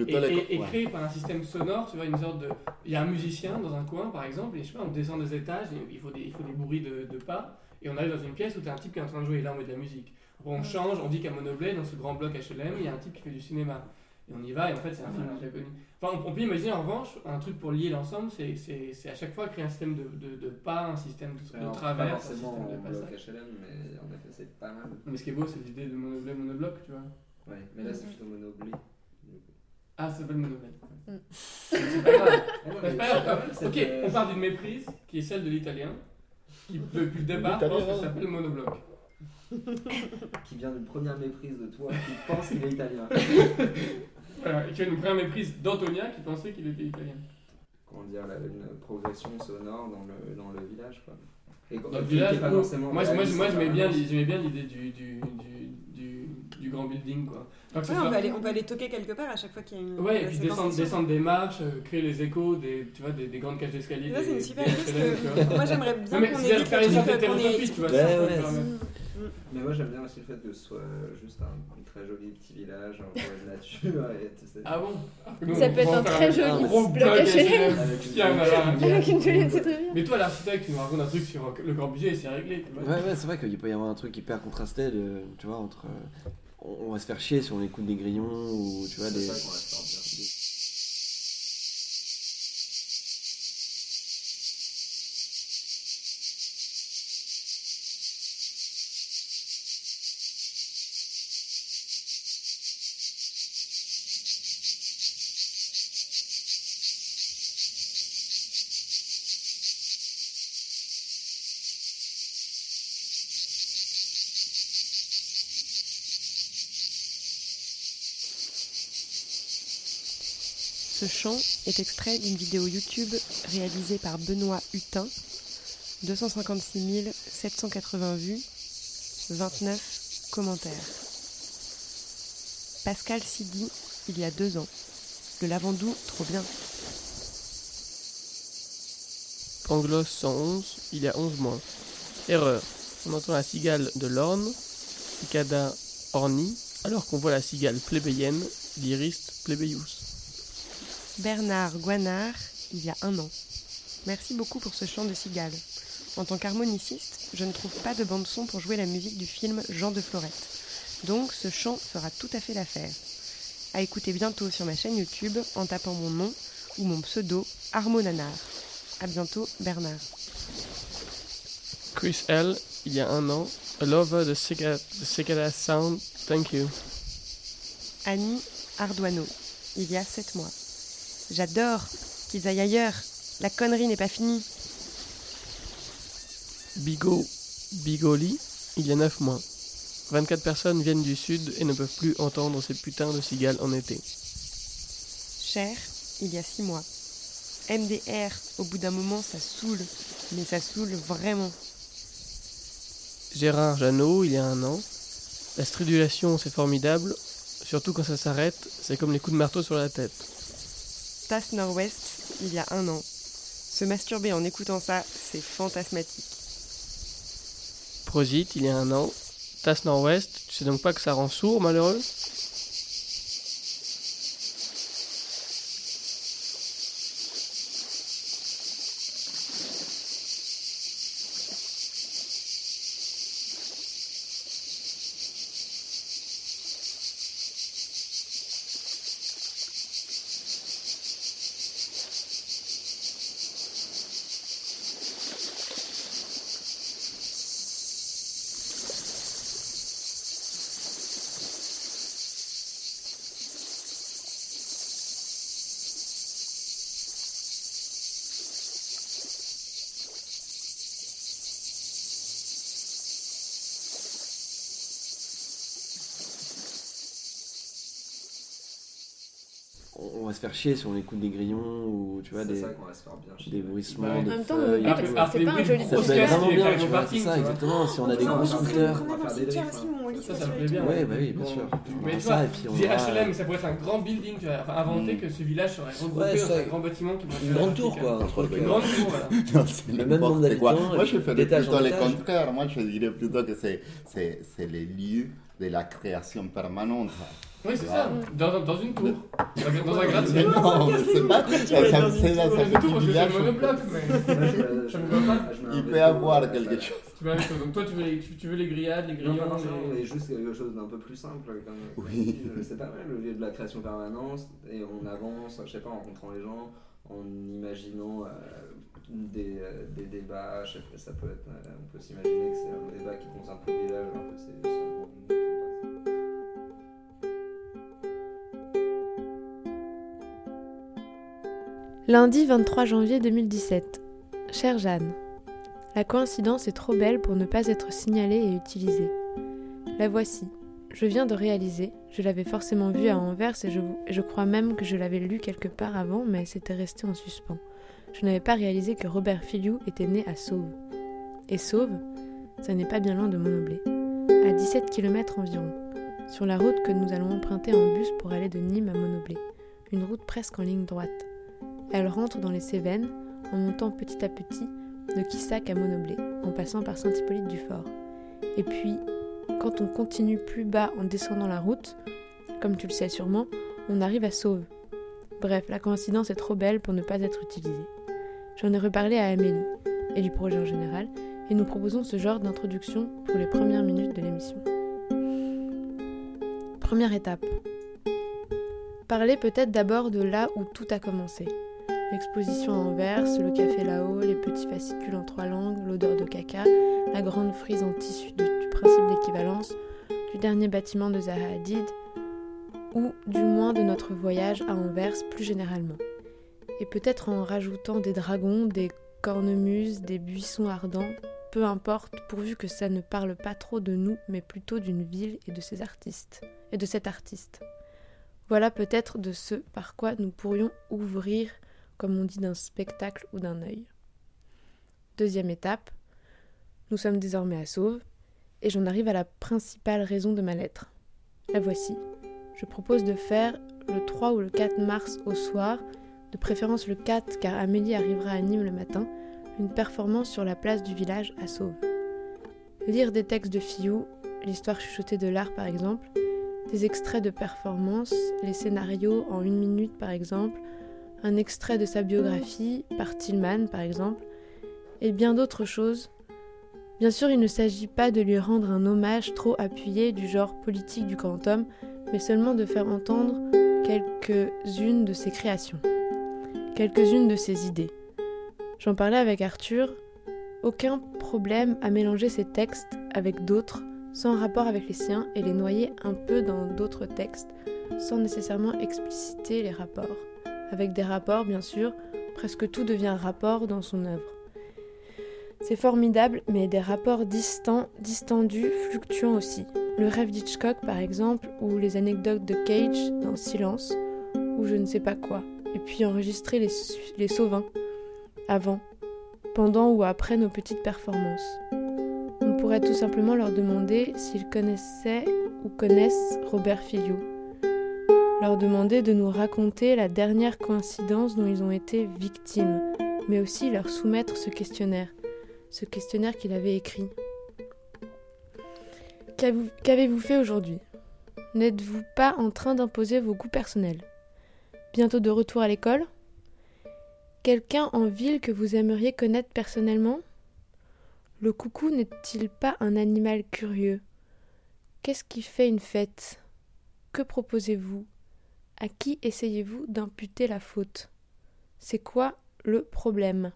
Et, et- et ouais. créé par un système sonore, tu vois, une sorte de. Il y a un musicien dans un coin, par exemple, et je sais pas, on descend des étages, et il faut des, il faut des bruits de, de pas, et on arrive dans une pièce où tu as un type qui est en train de jouer, et là on met de la musique. On change, on dit qu'à Monoblet, dans ce grand bloc HLM, il y a un type qui fait du cinéma. Et on y va, et en fait, c'est un film déjà connu. Enfin, on, on peut imaginer en revanche, un truc pour lier l'ensemble, c'est- c'est c'est à chaque fois créer un système de, de, de pas, un système de, de travers, un forcément système de passage. HLM, mais en effet, c'est pas mal. Mais ce qui est beau, c'est l'idée de Monoblet, Monobloc, tu vois. Ouais, mais là, c'est plutôt monobli. Ah, ça s'appelle Monoblet. Mm. <laughs> C'est pas grave. Ah C'est pas grave. Ok, euh, on part d'une méprise qui est celle de l'italien, qui depuis le départ pense que ça s'appelle monobloc. Qui vient d'une première méprise de toi qui pense qu'il est italien. <laughs> Voilà, et qui a une première méprise d'Antonia qui pensait qu'il était italien. Comment dire, la- une progression sonore dans le, dans le village, quoi. Et Dans le village, pas forcément moi, moi, moi, j'aimais bien, l'idée du, du, du, du- du grand building, quoi. Ouais, on, peut aller, on peut aller toquer quelque part à chaque fois qu'il y a une. Ouais, et puis descendre, descendre des marches, euh, créer les échos, des, tu vois, des, des grandes cages d'escalier. Ça, c'est une super idée, parce que tu moi, j'aimerais bien Non, mais qu'on c'est-à-dire faire le une truc sorte qu'on est- d'hétérotopie, tu vois. Ouais, ouais, Mais moi j'aime bien aussi le fait que ce soit juste un, un très joli petit village en forêt de nature. Et, tu sais. Ah bon Ça peut être un très joli gros bloc HLM. Avec une Avec une jolie bien. Mais toi, l'architecte, tu nous racontes un truc sur le Corbusier et c'est réglé. tu vois. Ouais, ouais, c'est vrai qu'il peut y avoir un truc hyper contrasté, de, tu vois, entre. euh, on, va se faire chier si on écoute des grillons ou, tu vois, C'est des. Ce chant est extrait d'une vidéo YouTube réalisée par Benoît Hutin. 256 780 vues, 29 commentaires. Pascal Sidi, il y a deux ans. Le lavandou, trop bien. Pangloss 111, il y a 11 mois. Erreur. On entend la cigale de l'orne, Cicada orni, alors qu'on voit la cigale plébéienne, l'Iris plébeius. Bernard Guanard, il y a un an. Merci beaucoup pour ce chant de cigale. En tant qu'harmoniciste, je ne trouve pas de bande-son pour jouer la musique du film Jean de Florette. Donc ce chant fera tout à fait l'affaire. À écouter bientôt sur ma chaîne YouTube en tapant mon nom ou mon pseudo Harmonanar. À bientôt, Bernard. Chris L, il y a un an, a lover the cicada sound, thank you. Annie Ardoineau, il y a sept mois. J'adore qu'ils aillent ailleurs. La connerie n'est pas finie. Bigot, Bigoli, il y a 9 mois. 24 personnes viennent du sud et ne peuvent plus entendre ces putains de cigales en été. Cher, il y a six mois. MDR, au bout d'un moment, ça saoule. Mais ça saoule vraiment. Gérard Jeannot, il y a un an. La stridulation, c'est formidable. Surtout quand ça s'arrête, c'est comme les coups de marteau sur la tête. Tasse Nord-Ouest, il y a un an. Se masturber en écoutant ça, c'est fantasmatique. Prosit, il y a un an. Tasse Nord-Ouest, tu sais donc pas que ça rend sourd, malheureux? On, va se faire chier si on écoute des grillons ou, tu vois, des. ça va se faire bien chier. Des bruissements. Bah, en de même temps, feuilles. but, c'est- pas un joli Ça peut être vraiment bien, le vois, ça, exactement. Si on a des gros scooters. lit Ça, ça me les plaît bien. Ouais, bah oui, bien sûr. Mais tu ça, vois, et puis on j'ai aura- HLM, ça pourrait être un grand building, tu vois. Inventer Mm. que ce village serait regroupé Ouais, dans un grand bâtiment Une grande tour, quoi, euh, Une euh, grande tour, <laughs> Le même nombre d'habitants, Moi, je d'étage plutôt en le étage. contraire. Moi, je dirais plutôt que c'est les lieux de la création permanente. Oui, c'est ça, vois. dans, dans une tour. Dans un, gratte-ciel. Non, mais c'est pas ça, me fait dans un une tour, petit parce que c'est village. le monobloc, mais Moi, je <laughs> me va pas. Il peut avoir euh, quelque chose. Tu veux, donc toi, tu veux, les, tu, tu veux les grillades, les Non, grillons, pas forcément, les... mais juste quelque chose d'un peu plus simple. Comme, Oui. comme C'est pas mal le lieu de la création permanente et on avance, je sais pas, en rencontrant les gens, en imaginant euh, des, euh, des débats. Je sais ça peut être, euh, on peut s'imaginer que c'est un débat qui concerne tout le village, alors que c'est. Lundi 23 janvier 2017. Chère Jeanne, la coïncidence est trop belle pour ne pas être signalée et utilisée. La voici. Je viens de réaliser, je l'avais forcément vue à Anvers et je, je crois même que je l'avais lu quelque part avant, mais c'était resté en suspens. Je n'avais pas réalisé que Robert Filiou était né à Sauve. Et Sauve, ça n'est pas bien loin de Monoblé, à 17 km environ. sur la route que nous allons emprunter en bus pour aller de Nîmes à Monoblé, une route presque en ligne droite. Elle rentre dans les Cévennes en montant petit à petit de Quissac à Monoblé, en passant par Saint-Hippolyte-du-Fort. Et puis, quand on continue plus bas en descendant la route, comme tu le sais sûrement, on arrive à Sauve. Bref, la coïncidence est trop belle pour ne pas être utilisée. J'en ai reparlé à Amélie, et du projet en général, et nous proposons ce genre d'introduction pour les premières minutes de l'émission. Première étape. Parler peut-être d'abord de là où tout a commencé. L'exposition à Anvers, le café là-haut, les petits fascicules en trois langues, l'odeur de caca, la grande frise en tissu du, principe d'équivalence, du dernier bâtiment de Zaha Hadid, ou du moins de notre voyage à Anvers plus généralement. Et peut-être en rajoutant des dragons, des cornemuses, des buissons ardents, peu importe, pourvu que ça ne parle pas trop de nous, mais plutôt d'une ville et de ses artistes, et de cet artiste. Voilà peut-être de ce par quoi nous pourrions ouvrir, comme on dit d'un spectacle ou d'un œil. Deuxième étape, nous sommes désormais à Sauve, et j'en arrive à la principale raison de ma lettre. La voici. Je propose de faire le 3 ou le 4 mars au soir, de préférence le 4 car Amélie arrivera à Nîmes le matin, une performance sur la place du village à Sauve. Lire des textes de Fillou, l'histoire chuchotée de l'art par exemple, des extraits de performances, les scénarios en une minute par exemple, un extrait de sa biographie par Tillman par exemple, et bien d'autres choses. Bien sûr, il ne s'agit pas de lui rendre un hommage trop appuyé du genre politique du quantum, mais seulement de faire entendre quelques-unes de ses créations, quelques-unes de ses idées. J'en parlais avec Arthur, aucun problème à mélanger ces textes avec d'autres sans rapport avec les siens et les noyer un peu dans d'autres textes sans nécessairement expliciter les rapports. Avec des rapports, bien sûr, presque tout devient rapport dans son œuvre. C'est formidable, mais des rapports distants, distendus, fluctuants aussi. Le rêve d'Hitchcock, par exemple, ou les anecdotes de Cage dans Silence, ou je ne sais pas quoi. Et puis enregistrer les, les sauvins, avant, pendant ou après nos petites performances. On pourrait tout simplement leur demander s'ils connaissaient ou connaissent Robert Filliou. Leur demander de nous raconter la dernière coïncidence dont ils ont été victimes, mais aussi leur soumettre ce questionnaire, ce questionnaire qu'il avait écrit. Qu'avez-vous fait aujourd'hui? N'êtes-vous pas en train d'imposer vos goûts personnels? Bientôt de retour à l'école. Quelqu'un en ville que vous aimeriez connaître personnellement? Le coucou n'est-il pas un animal curieux? Qu'est-ce qui fait une fête? Que proposez-vous? À qui essayez-vous d'imputer la faute? C'est quoi le problème?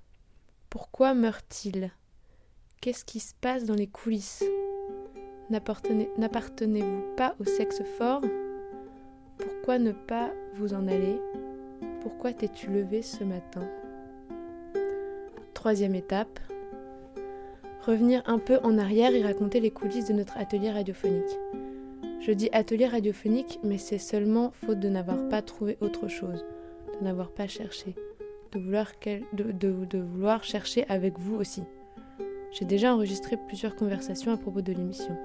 Pourquoi meurt-il? Qu'est-ce qui se passe dans les coulisses? N'appartenez-vous pas au sexe fort? Pourquoi ne pas vous en aller? Pourquoi t'es-tu levé ce matin? Troisième étape. Revenir un peu en arrière et raconter les coulisses de notre atelier radiophonique. Je dis atelier radiophonique, mais c'est seulement faute de n'avoir pas trouvé autre chose, de n'avoir pas cherché, de vouloir, de, vouloir chercher avec vous aussi. J'ai déjà enregistré plusieurs conversations à propos de l'émission.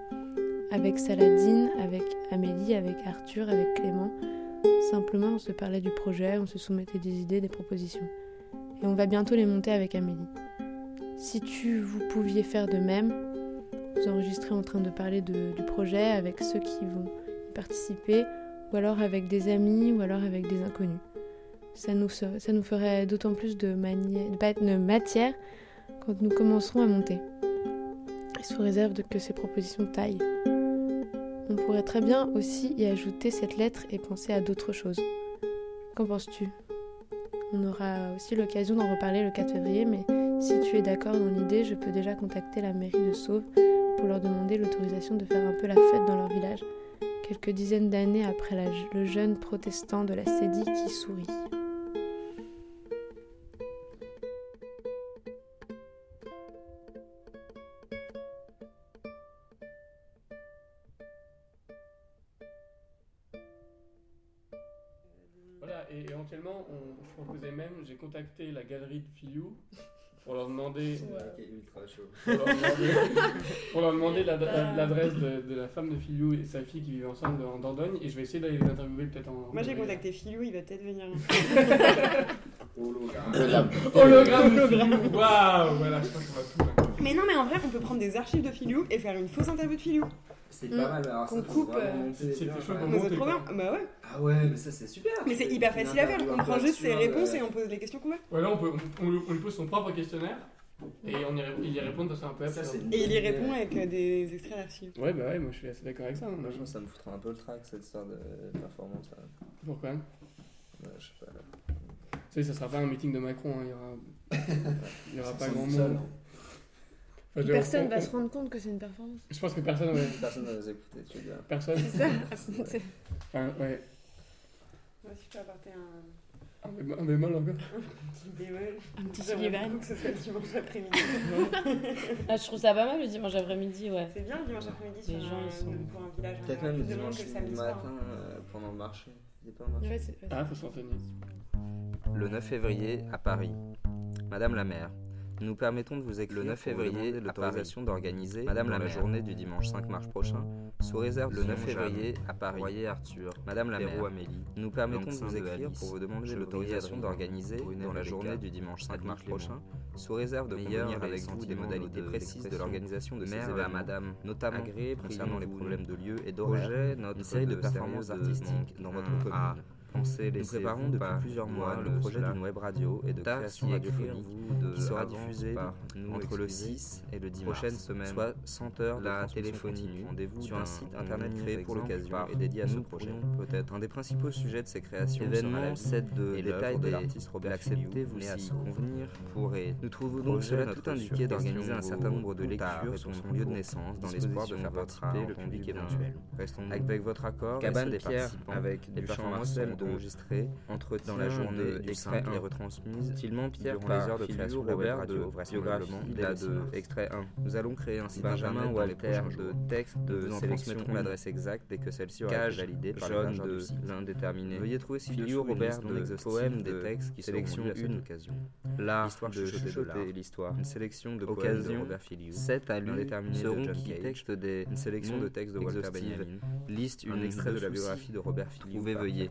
Avec Saladine, avec Amélie, avec Arthur, avec Clément. Simplement, on se parlait du projet, on se soumettait des idées, des propositions. Et on va bientôt les monter avec Amélie. Si tu vous pouviez faire de même, vous enregistrer en train de parler du projet avec ceux qui vont y participer, ou alors avec des amis, ou alors avec des inconnus. Ça nous, ça nous ferait d'autant plus de, matière quand nous commencerons à monter. Et sous réserve que ces propositions taillent. On pourrait très bien aussi y ajouter cette lettre et penser à d'autres choses. Qu'en penses-tu? On aura aussi l'occasion d'en reparler le 4 février, mais si tu es d'accord dans l'idée, je peux déjà contacter la mairie de Sauve pour leur demander l'autorisation de faire un peu la fête dans leur village, quelques dizaines d'années après le jeune protestant de la Cédie qui sourit. Contacté la galerie de Filiou pour leur demander. chaud. Pour leur demander, <laughs> pour leur demander l'ad- l'ad- l'adresse de, de la femme de Filiou et sa fille qui vivent ensemble en Dordogne et je vais essayer d'aller les interviewer peut-être en. Moi j'ai contacté Philou, il va peut-être venir. <laughs> Hologramme. <laughs> Hologramme. Waouh, voilà, je pense qu'on va tout. Mais non, mais en vrai, on peut prendre des archives de Philou et faire une fausse interview de Philou. C'est pas mal, mais alors ça, Qu'on coupe. euh, chaud c'est trop bien. quoi. Bah ouais. Ah ouais, mais ça c'est super. Mais c'est hyper facile à faire. On prend juste ses absurde, réponses et on pose les questions qu'on veut. Ouais, là, on, peut, on, on lui, pose son propre questionnaire et on y, il y répond de façon un peu Ça, Et il y répond avec euh, des extraits d'archives. Ouais, bah ouais, moi je suis assez d'accord avec ça. hein. Moi, je pense que ça me foutra un peu le trac cette histoire de performance. là. Pourquoi? Ouais, je sais pas. Tu sais, ça sera pas un meeting de Macron, hein, il y aura, <laughs> il y aura pas grand seul, monde. hein. Enfin, Personne on- va on- se rendre compte que c'est une performance. Je pense que personne. Ouais. <laughs> Personne va nous écouter, tu veux dire. Personne. C'est ça. <laughs> C'est- Enfin, ouais. Moi si je peux apporter un, Un bémol- un bémol encore? un petit bémol. Un petit Sullivan. que ce soit le dimanche après-midi. <laughs> Ah, je trouve ça pas mal le dimanche après-midi, ouais. C'est bien le dimanche après-midi Les sur gens, un, sont- pour un village. Peut-être même le dimanche le samedi soir. matin euh, pendant le marché. Il a pas un marché. Ouais, c'est- Ah, faut s'entraîner. Le 9 février à Paris. Madame la maire, nous permettons de vous écrire le 9 février l'autorisation d'organiser Madame la, journée du dimanche 5 mars prochain sous réserve le 9 février à Paris. Voyez Arthur, Madame la maire, Amélie, nous permettons de vous écrire pour vous demander l'autorisation d'organiser dans la journée du dimanche 5 mars prochain sous réserve de convenir avec vous des modalités précises de l'organisation de ces événements, Madame, notamment agréées concernant les problèmes de lieu et d'horaire, une série de performances artistiques dans votre commune. Pensez, nous préparons depuis plusieurs mois le projet d'une web radio et de création radiophonique qui sera diffusée entre le 6 et le 10 mars. Prochaine semaine, soit 100 heures de la téléphonie rendez-vous sur un site internet créé pour l'occasion et dédié à ce projet. Peut-être un des principaux sujets de ces créations événements, c'est de et détails de l'artiste Robert l'acceptez vous à se convenir pourrait. Nous trouvons donc cela tout indiqué d'organiser un certain nombre de lectures sur son lieu de naissance dans l'espoir de faire participer le public éventuel. Restons avec votre accord, cabane des participants avec des performances enregistrées entre dans la journée extrait 1 et retransmises utilement Pierre durant les heures de création de vraisemblablement il a de extrait 1 nous allons créer un site Benjamin ou Walter de texte de nous en transmettrons l'adresse exacte dès que celle-ci aura été validée par le de l'indéterminé. Veuillez trouver ci-dessous Robert de poèmes des textes qui sélection une. occasion. L'art de chuchoter l'histoire. Une sélection de poèmes de Robert Filiou. 7 à l'indéterminé seront qui texte des une sélection de textes de Walter Benjamin. Liste une extrait de la biographie de Robert Filiou. Trouvez veuillez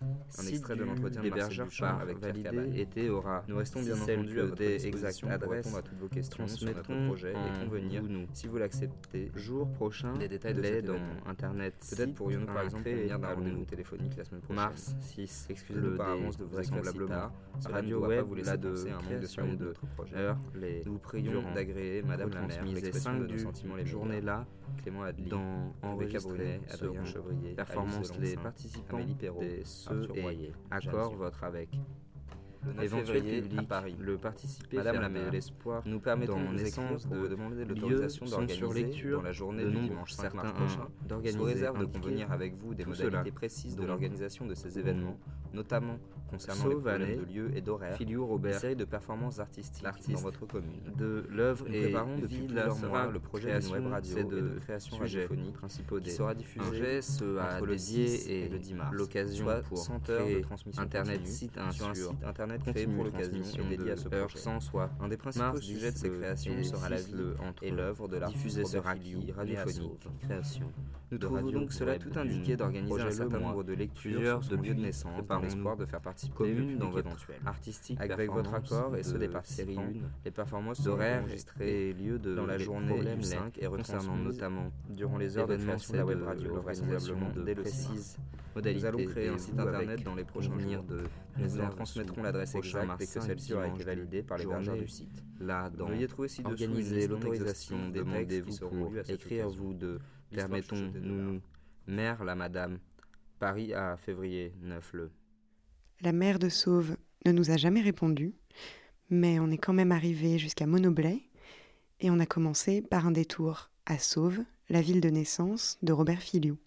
un extrait de l'entretien de Marcel Duchamp avec validé été aura. Nous restons bien entendu à des exactes adresses à toutes vos questions sur notre projet et convenir. nous. Si vous l'acceptez jour prochain les détails de dans internet peut-être pourrions-nous par exemple venir d'un rendez-vous téléphonique la semaine prochaine. Mars 6 excusez-nous par avance de vous vraisemblablement. radio web vous laisse de un manque de sérieux de notre projet. nous prions d'agréer madame la maire l'expression de nos sentiments les journées là Clément Adli dans Henri Cabrunet Adrien Chevrier performance les participants Amélie Ceux et accord votre avec. Le 9 février à Paris, le participer Madame la maire l'espoir nous permettons en essence de demander l'autorisation d'organiser dans la journée du dimanche 5 mars prochain d'organiser réserve de convenir avec vous des modalités précises de l'organisation de ces événements, notamment concernant les problèmes de lieu et d'horaire. Filiou Robert, une série de performances artistiques dans votre commune, de l'œuvre et préparons depuis plusieurs mois le projet d'une web radio et de création radiophonique principaux des sera diffusé et le 10 mars. l'occasion pour 100 heures de transmission internet site sur un site internet créé pour l'occasion et dédié à ce projet. sans soit un des principaux sujets de ces créations sera la vie et l'œuvre de l'artiste diffuser sera qui radiophonique. Création nous trouvons donc cela tout indiqué d'organiser un certain nombre de lectures de lieux de naissance par l'espoir de faire participer commune dans votre artistique avec votre accord et ceux des participants les performances d'horaires enregistrées et lieux de dans la journée du 5 et concernant notamment durant les heures de création de la web radio. vraisemblablement le 6 modalités. Nous allons créer un site internet dans les prochains jours. De, nous transmettrons l'adresse exacte dès que celle-ci aura été validée par l'hébergeur du site. Là, dans Veuillez trouver ci organiser l'autorisation des textes pour écrire vous de permettons-nous mère la madame Paris à février 9 le. La mère de Sauve ne nous a jamais répondu, mais on est quand même arrivé jusqu'à Monoblet et on a commencé par un détour à Sauve, la ville de naissance de Robert Filiou.